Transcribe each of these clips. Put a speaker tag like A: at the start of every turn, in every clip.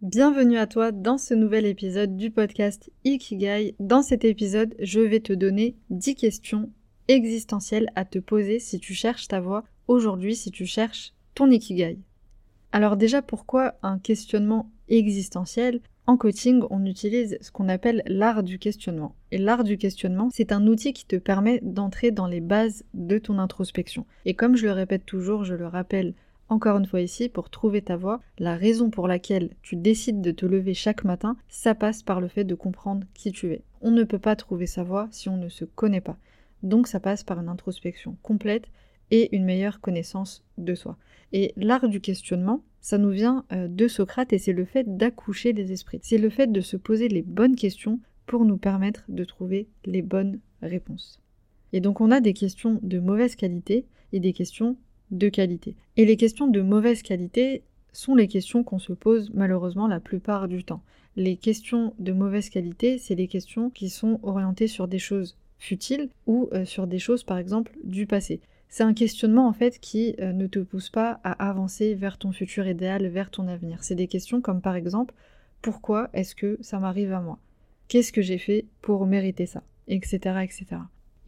A: Bienvenue à toi dans ce nouvel épisode du podcast Ikigai. Dans cet épisode, je vais te donner 10 questions existentielles à te poser si tu cherches ta voie aujourd'hui, si tu cherches ton Ikigai. Alors déjà, pourquoi un questionnement existentiel? En coaching, on utilise ce qu'on appelle l'art du questionnement. Et l'art du questionnement, c'est un outil qui te permet d'entrer dans les bases de ton introspection. Et comme je le répète toujours, je le rappelle encore une fois ici, pour trouver ta voie, la raison pour laquelle tu décides de te lever chaque matin, ça passe par le fait de comprendre qui tu es. On ne peut pas trouver sa voie si on ne se connaît pas. Donc ça passe par une introspection complète et une meilleure connaissance de soi. Et l'art du questionnement, ça nous vient euh, de Socrate et c'est le fait d'accoucher les esprits. C'est le fait de se poser les bonnes questions pour nous permettre de trouver les bonnes réponses. Et donc on a des questions de mauvaise qualité et des questions de qualité. Et les questions de mauvaise qualité sont les questions qu'on se pose malheureusement la plupart du temps. Les questions de mauvaise qualité, c'est les questions qui sont orientées sur des choses futiles ou euh, sur des choses par exemple du passé. C'est un questionnement en fait qui euh, ne te pousse pas à avancer vers ton futur idéal, vers ton avenir. C'est des questions comme par exemple pourquoi est-ce que ça m'arrive à moi? Qu'est-ce que j'ai fait pour mériter ça Etc. etc.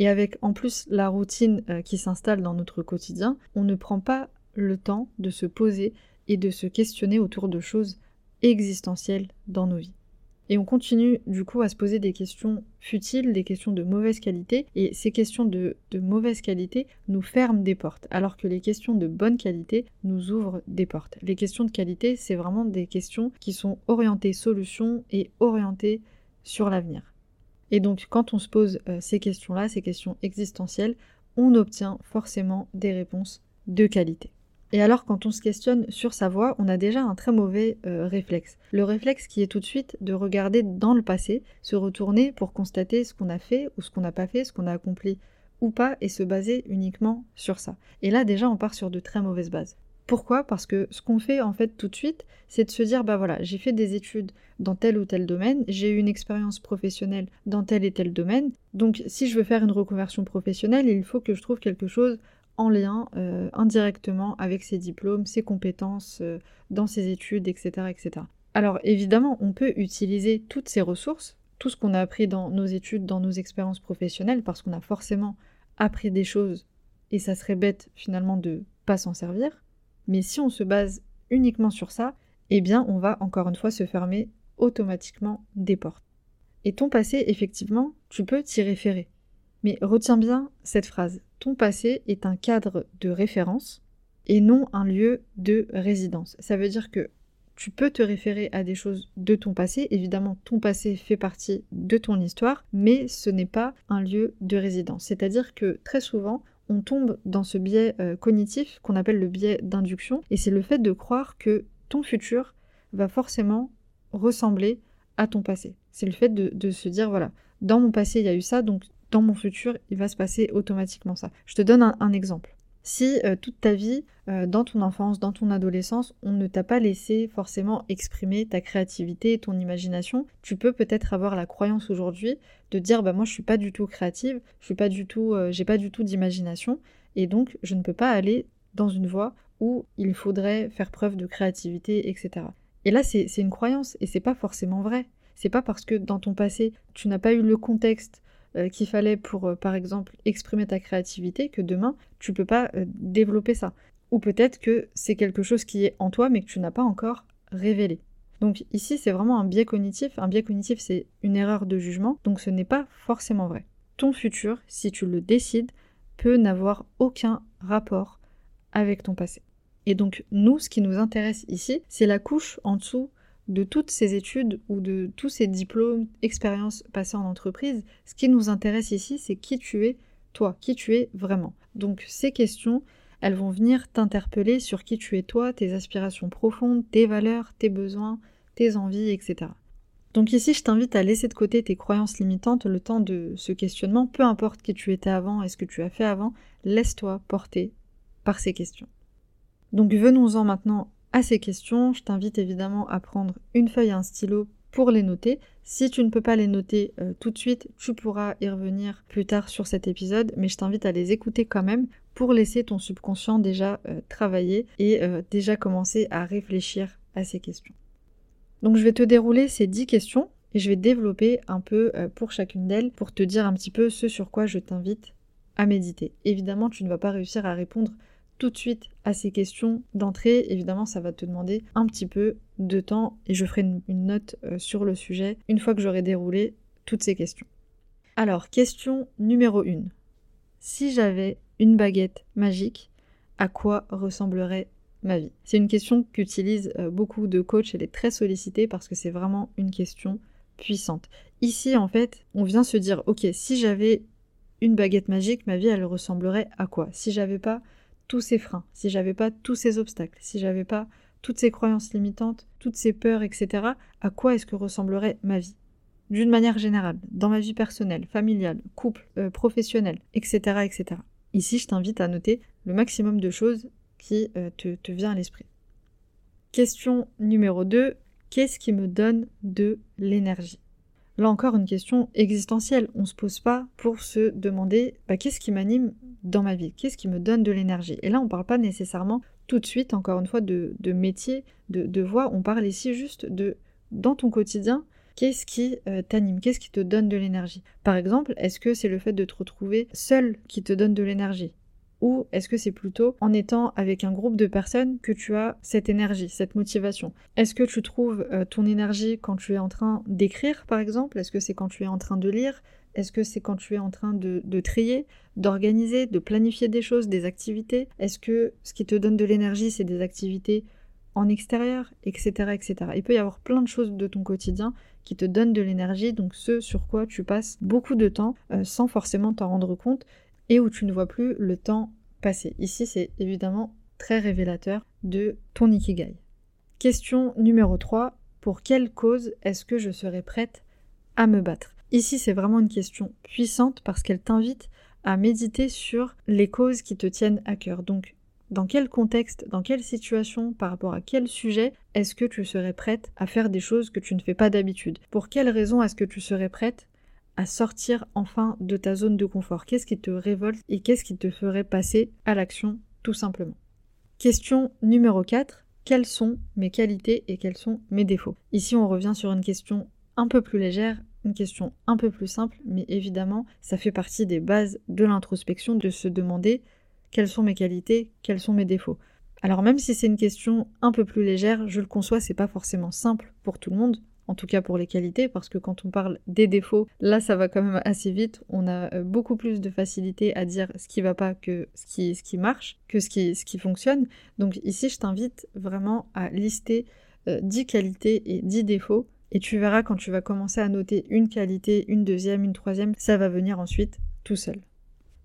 A: Et avec en plus la routine euh, qui s'installe dans notre quotidien, on ne prend pas le temps de se poser et de se questionner autour de choses existentielles dans nos vies. Et on continue du coup à se poser des questions futiles, des questions de mauvaise qualité, et ces questions de, de, mauvaise qualité nous ferment des portes, alors que les questions de bonne qualité nous ouvrent des portes. Les questions de qualité, c'est vraiment des questions qui sont orientées solutions et orientées sur l'avenir. Et donc quand on se pose euh, ces questions-là, ces questions existentielles, on obtient forcément des réponses de qualité. Et alors quand on se questionne sur sa voix, on a déjà un très mauvais euh, réflexe. Le réflexe qui est tout de suite de regarder dans le passé, se retourner pour constater ce qu'on a fait ou ce qu'on n'a pas fait, ce qu'on a accompli ou pas, et se baser uniquement sur ça. Et là déjà on part sur de très mauvaises bases. Pourquoi? Parce que ce qu'on fait en fait tout de suite, c'est de se dire bah voilà, j'ai fait des études dans tel ou tel domaine, j'ai eu une expérience professionnelle dans tel et tel domaine. Donc si je veux faire une reconversion professionnelle, il faut que je trouve quelque chose en lien euh, indirectement avec ces diplômes, ses compétences euh, dans ses études, etc., etc. Alors évidemment, on peut utiliser toutes ces ressources, tout ce qu'on a appris dans nos études, dans nos expériences professionnelles, parce qu'on a forcément appris des choses et ça serait bête finalement de pas s'en servir. Mais si on se base uniquement sur ça, eh bien on va encore une fois se fermer automatiquement des portes. Et ton passé, effectivement, tu peux t'y référer. Mais retiens bien cette phrase. Ton passé est un cadre de référence et non un lieu de résidence. Ça veut dire que tu peux te référer à des choses de ton passé. Évidemment, ton passé fait partie de ton histoire, mais ce n'est pas un lieu de résidence. C'est-à-dire que très souvent, on tombe dans ce biais euh, cognitif qu'on appelle le biais d'induction, et c'est le fait de croire que ton futur va forcément ressembler à ton passé. C'est le fait de, se dire, voilà, dans mon passé, il y a eu ça, donc dans mon futur, il va se passer automatiquement ça. Je te donne un exemple. Si euh, toute ta vie, euh, dans ton enfance, dans ton adolescence, on ne t'a pas laissé forcément exprimer ta créativité, ton imagination, tu peux peut-être avoir la croyance aujourd'hui de dire bah moi je suis pas du tout créative, je suis pas du tout, euh, j'ai pas du tout d'imagination, et donc je ne peux pas aller dans une voie où il faudrait faire preuve de créativité, etc. Et là c'est une croyance et c'est pas forcément vrai. C'est pas parce que dans ton passé tu n'as pas eu le contexte qu'il fallait pour, euh, par exemple, exprimer ta créativité, que demain, tu peux pas euh, développer ça. Ou peut-être que c'est quelque chose qui est en toi, mais que tu n'as pas encore révélé. Donc ici, c'est vraiment un biais cognitif. Un biais cognitif, c'est une erreur de jugement, donc ce n'est pas forcément vrai. Ton futur, si tu le décides, peut n'avoir aucun rapport avec ton passé. Et donc nous, ce qui nous intéresse ici, c'est la couche en dessous de toutes ces études ou de tous ces diplômes, expériences passées en entreprise, ce qui nous intéresse ici, c'est qui tu es, toi, qui tu es vraiment. Donc ces questions, elles vont venir t'interpeller sur qui tu es toi, tes aspirations profondes, tes valeurs, tes besoins, tes envies, etc. Donc ici, je t'invite à laisser de côté tes croyances limitantes le temps de ce questionnement, peu importe qui tu étais avant et ce que tu as fait avant, laisse-toi porter par ces questions. Donc venons-en maintenant à ces questions. Je t'invite évidemment à prendre une feuille et un stylo pour les noter. Si tu ne peux pas les noter euh, tout de suite, tu pourras y revenir plus tard sur cet épisode, mais je t'invite à les écouter quand même pour laisser ton subconscient déjà euh, travailler et euh, déjà commencer à réfléchir à ces questions. Donc je vais te dérouler ces 10 questions et je vais développer un peu pour chacune d'elles pour te dire un petit peu ce sur quoi je t'invite à méditer. Évidemment, tu ne vas pas réussir à répondre tout de suite à ces questions d'entrée, évidemment, ça va te demander un petit peu de temps et je ferai une, note euh, sur le sujet une fois que j'aurai déroulé toutes ces questions. Alors, question numéro 1. Si j'avais une baguette magique, à quoi ressemblerait ma vie? C'est une question qu'utilisent euh, beaucoup de coachs, elle est très sollicitée parce que c'est vraiment une question puissante. Ici, en fait, on vient se dire, ok, si j'avais une baguette magique, ma vie, elle ressemblerait à quoi? Si j'avais pas tous ces freins, si j'avais pas tous ces obstacles, si j'avais pas toutes ces croyances limitantes, toutes ces peurs, etc., à quoi est-ce que ressemblerait ma vie? D'une manière générale, dans ma vie personnelle, familiale, couple, euh, professionnelle, etc., etc. Ici, je t'invite à noter le maximum de choses qui euh, te, te vient à l'esprit. Question numéro 2. Qu'est-ce qui me donne de l'énergie? Là encore, une question existentielle. On ne se pose pas pour se demander bah, qu'est-ce qui m'anime dans ma vie, qu'est-ce qui me donne de l'énergie? Et là, on ne parle pas nécessairement tout de suite, encore une fois, de, métier, de, voix. On parle ici juste de dans ton quotidien, qu'est-ce qui euh, t'anime, qu'est-ce qui te donne de l'énergie? Par exemple, est-ce que c'est le fait de te retrouver seul qui te donne de l'énergie? Ou est-ce que c'est plutôt en étant avec un groupe de personnes que tu as cette énergie, cette motivation? Est-ce que tu trouves euh, ton énergie quand tu es en train d'écrire, par exemple? Est-ce que c'est quand tu es en train de lire? Est-ce que c'est quand tu es en train de, trier, d'organiser, de planifier des choses, des activités? Est-ce que ce qui te donne de l'énergie, c'est des activités en extérieur, etc., etc. Il peut y avoir plein de choses de ton quotidien qui te donnent de l'énergie, donc ce sur quoi tu passes beaucoup de temps euh, sans forcément t'en rendre compte et où tu ne vois plus le temps passer. Ici, c'est évidemment très révélateur de ton ikigai. Question numéro 3. Pour quelle cause est-ce que je serais prête à me battre? Ici, c'est vraiment une question puissante parce qu'elle t'invite à méditer sur les causes qui te tiennent à cœur. Donc, dans quel contexte, dans quelle situation, par rapport à quel sujet est-ce que tu serais prête à faire des choses que tu ne fais pas d'habitude? Pour quelle raison est-ce que tu serais prête sortir enfin de ta zone de confort Qu'est-ce qui te révolte et qu'est-ce qui te ferait passer à l'action tout simplement? Question numéro 4. Quelles sont mes qualités et quels sont mes défauts? Ici on revient sur une question un peu plus légère, une question un peu plus simple, mais évidemment ça fait partie des bases de l'introspection de se demander quelles sont mes qualités, quels sont mes défauts. Alors même si c'est une question un peu plus légère, je le conçois, c'est pas forcément simple pour tout le monde en tout cas pour les qualités, parce que quand on parle des défauts, là ça va quand même assez vite, on a euh, beaucoup plus de facilité à dire ce qui va pas que ce qui, marche, que ce qui, ce qui fonctionne. Donc ici je t'invite vraiment à lister 10 euh, qualités et 10 défauts, et tu verras quand tu vas commencer à noter une qualité, une deuxième, une troisième, ça va venir ensuite tout seul.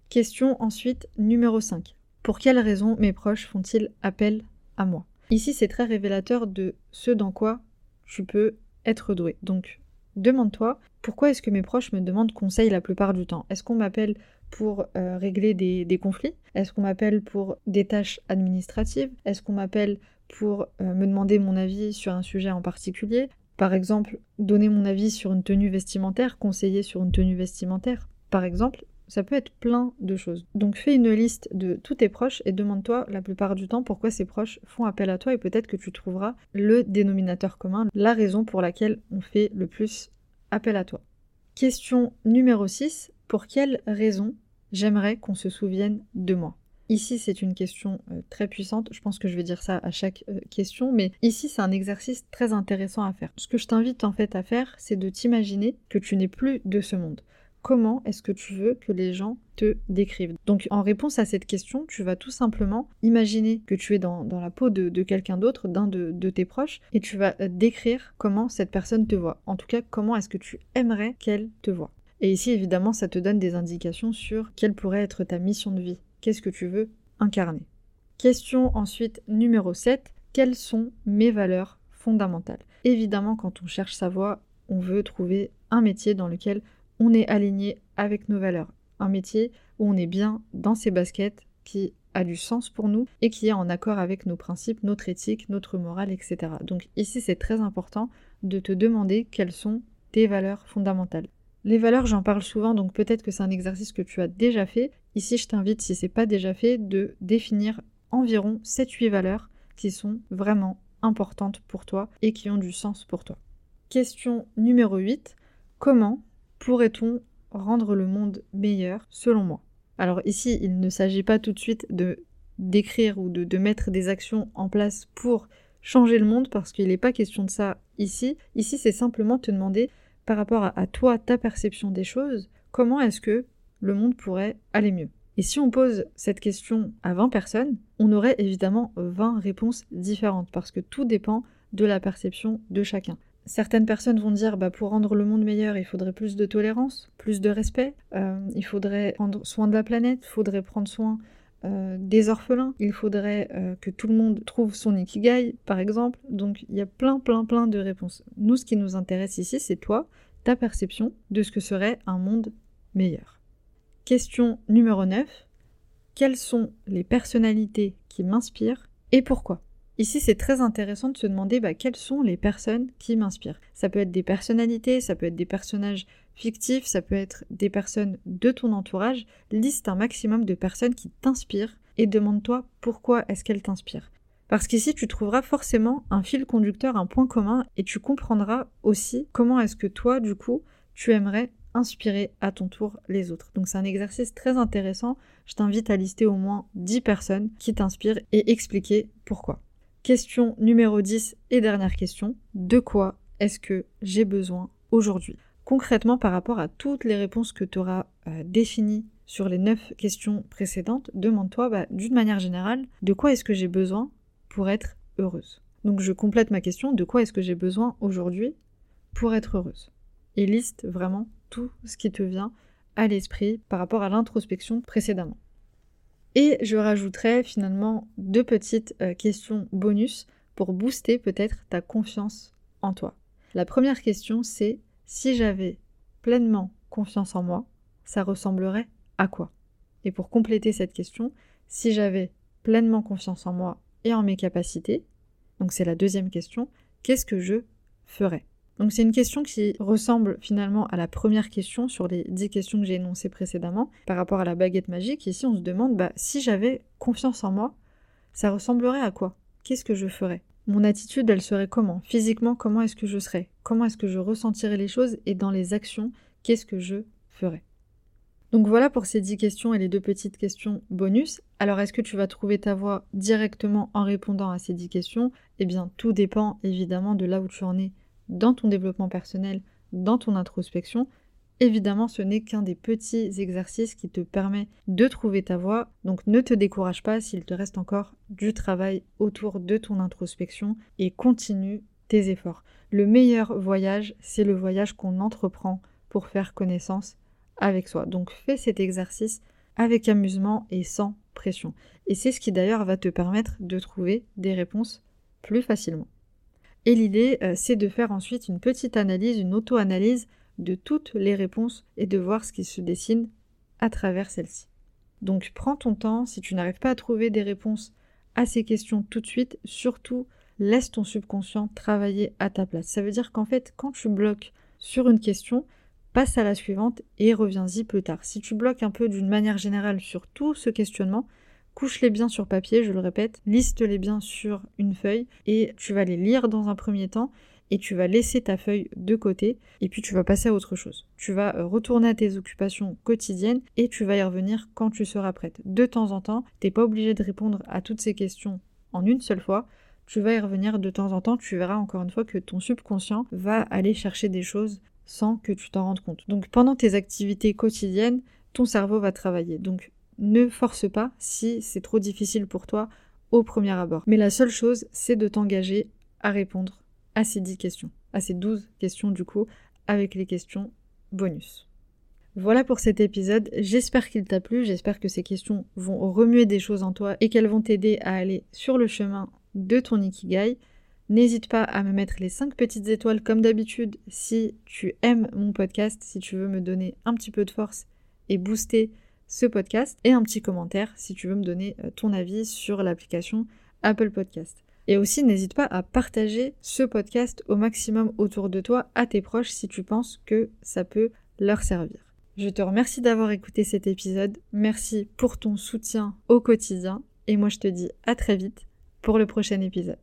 A: Question ensuite numéro 5. Pour quelles raisons mes proches font-ils appel à moi? Ici, c'est très révélateur de ce dans quoi tu peux être doué. Donc, demande-toi, pourquoi est-ce que mes proches me demandent conseil la plupart du temps? Est-ce qu'on m'appelle pour euh, régler des, conflits? Est-ce qu'on m'appelle pour des tâches administratives? Est-ce qu'on m'appelle pour euh, me demander mon avis sur un sujet en particulier? Par exemple, donner mon avis sur une tenue vestimentaire, conseiller sur une tenue vestimentaire. Par exemple, ça peut être plein de choses. Donc fais une liste de tous tes proches et demande-toi la plupart du temps pourquoi ces proches font appel à toi et peut-être que tu trouveras le dénominateur commun, la raison pour laquelle on fait le plus appel à toi. Question numéro 6. Pour quelle raison j'aimerais qu'on se souvienne de moi? Ici, c'est une question euh, très puissante. Je pense que je vais dire ça à chaque euh, question, mais ici, c'est un exercice très intéressant à faire. Ce que je t'invite en fait à faire, c'est de t'imaginer que tu n'es plus de ce monde comment est-ce que tu veux que les gens te décrivent? Donc en réponse à cette question, tu vas tout simplement imaginer que tu es dans, la peau de, quelqu'un d'autre, d'un de, tes proches, et tu vas euh, décrire comment cette personne te voit. En tout cas, comment est-ce que tu aimerais qu'elle te voit. Et ici, évidemment, ça te donne des indications sur quelle pourrait être ta mission de vie. Qu'est-ce que tu veux incarner? Question ensuite numéro 7. Quelles sont mes valeurs fondamentales? Évidemment, quand on cherche sa voie, on veut trouver un métier dans lequel on est aligné avec nos valeurs. Un métier où on est bien dans ses baskets, qui a du sens pour nous et qui est en accord avec nos principes, notre éthique, notre morale, etc. Donc ici, c'est très important de te demander quelles sont tes valeurs fondamentales. Les valeurs, j'en parle souvent, donc peut-être que c'est un exercice que tu as déjà fait. Ici, je t'invite, si c'est pas déjà fait, de définir environ 7-8 valeurs qui sont vraiment importantes pour toi et qui ont du sens pour toi. Question numéro 8. Comment pourrait-on rendre le monde meilleur selon moi? Alors ici, il ne s'agit pas tout de suite de d'écrire ou de, mettre des actions en place pour changer le monde parce qu'il n'est pas question de ça ici. Ici, c'est simplement te demander par rapport à, toi, ta perception des choses, comment est-ce que le monde pourrait aller mieux? Et si on pose cette question à 20 personnes, on aurait évidemment 20 réponses différentes parce que tout dépend de la perception de chacun. Certaines personnes vont dire bah, pour rendre le monde meilleur, il faudrait plus de tolérance, plus de respect, euh, il faudrait prendre soin de la planète, il faudrait prendre soin euh, des orphelins, il faudrait euh, que tout le monde trouve son ikigai, par exemple. Donc il y a plein, plein, plein de réponses. Nous, ce qui nous intéresse ici, c'est toi, ta perception de ce que serait un monde meilleur. Question numéro 9. Quelles sont les personnalités qui m'inspirent et pourquoi? Ici, c'est très intéressant de se demander bah, quelles sont les personnes qui m'inspirent. Ça peut être des personnalités, ça peut être des personnages fictifs, ça peut être des personnes de ton entourage. Liste un maximum de personnes qui t'inspirent et demande-toi pourquoi est-ce qu'elles t'inspirent. Parce qu'ici, tu trouveras forcément un fil conducteur, un point commun, et tu comprendras aussi comment est-ce que toi, du coup, tu aimerais inspirer à ton tour les autres. Donc c'est un exercice très intéressant. Je t'invite à lister au moins 10 personnes qui t'inspirent et expliquer pourquoi. Question numéro 10 et dernière question. De quoi est-ce que j'ai besoin aujourd'hui? Concrètement, par rapport à toutes les réponses que tu auras euh, définies sur les 9 questions précédentes, demande-toi bah, d'une manière générale, de quoi est-ce que j'ai besoin pour être heureuse? Donc je complète ma question, de quoi est-ce que j'ai besoin aujourd'hui pour être heureuse? Et liste vraiment tout ce qui te vient à l'esprit par rapport à l'introspection précédemment. Et je rajouterai finalement deux petites euh, questions bonus pour booster peut-être ta confiance en toi. La première question c'est si j'avais pleinement confiance en moi, ça ressemblerait à quoi? Et pour compléter cette question, si j'avais pleinement confiance en moi et en mes capacités, donc c'est la deuxième question, qu'est-ce que je ferais? Donc c'est une question qui ressemble finalement à la première question sur les dix questions que j'ai énoncées précédemment par rapport à la baguette magique. Ici on se demande bah, si j'avais confiance en moi, ça ressemblerait à quoi? Qu'est-ce que je ferais? Mon attitude, elle serait comment? Physiquement, comment est-ce que je serais? Comment est-ce que je ressentirais les choses? Et dans les actions, qu'est-ce que je ferais? Donc voilà pour ces dix questions et les deux petites questions bonus. Alors est-ce que tu vas trouver ta voix directement en répondant à ces dix questions? Eh bien tout dépend évidemment de là où tu en es dans ton développement personnel, dans ton introspection, évidemment ce n'est qu'un des petits exercices qui te permet de trouver ta voie, donc ne te décourage pas s'il te reste encore du travail autour de ton introspection et continue tes efforts. Le meilleur voyage, c'est le voyage qu'on entreprend pour faire connaissance avec soi. Donc fais cet exercice avec amusement et sans pression. Et c'est ce qui d'ailleurs va te permettre de trouver des réponses plus facilement. Et l'idée, euh, c'est de faire ensuite une petite analyse, une auto-analyse de toutes les réponses et de voir ce qui se dessine à travers celles-ci. Donc prends ton temps, si tu n'arrives pas à trouver des réponses à ces questions tout de suite, surtout laisse ton subconscient travailler à ta place. Ça veut dire qu'en fait, quand tu bloques sur une question, passe à la suivante et reviens-y plus tard. Si tu bloques un peu d'une manière générale sur tout ce questionnement, couche-les bien sur papier, je le répète, liste-les bien sur une feuille et tu vas les lire dans un premier temps et tu vas laisser ta feuille de côté et puis tu vas passer à autre chose. Tu vas euh, retourner à tes occupations quotidiennes et tu vas y revenir quand tu seras prête. De temps en temps, t'es pas obligé de répondre à toutes ces questions en une seule fois. Tu vas y revenir de temps en temps, tu verras encore une fois que ton subconscient va aller chercher des choses sans que tu t'en rendes compte. Donc pendant tes activités quotidiennes, ton cerveau va travailler. Donc ne force pas si c'est trop difficile pour toi au premier abord. Mais la seule chose, c'est de t'engager à répondre à ces 10 questions, à ces 12 questions du coup, avec les questions bonus. Voilà pour cet épisode, j'espère qu'il t'a plu, j'espère que ces questions vont remuer des choses en toi et qu'elles vont t'aider à aller sur le chemin de ton ikigai. N'hésite pas à me mettre les 5 petites étoiles comme d'habitude si tu aimes mon podcast, si tu veux me donner un petit peu de force et booster ce podcast, et un petit commentaire si tu veux me donner euh, ton avis sur l'application Apple Podcast. Et aussi, n'hésite pas à partager ce podcast au maximum autour de toi, à tes proches, si tu penses que ça peut leur servir. Je te remercie d'avoir écouté cet épisode. Merci pour ton soutien au quotidien. Et moi, je te dis à très vite pour le prochain épisode.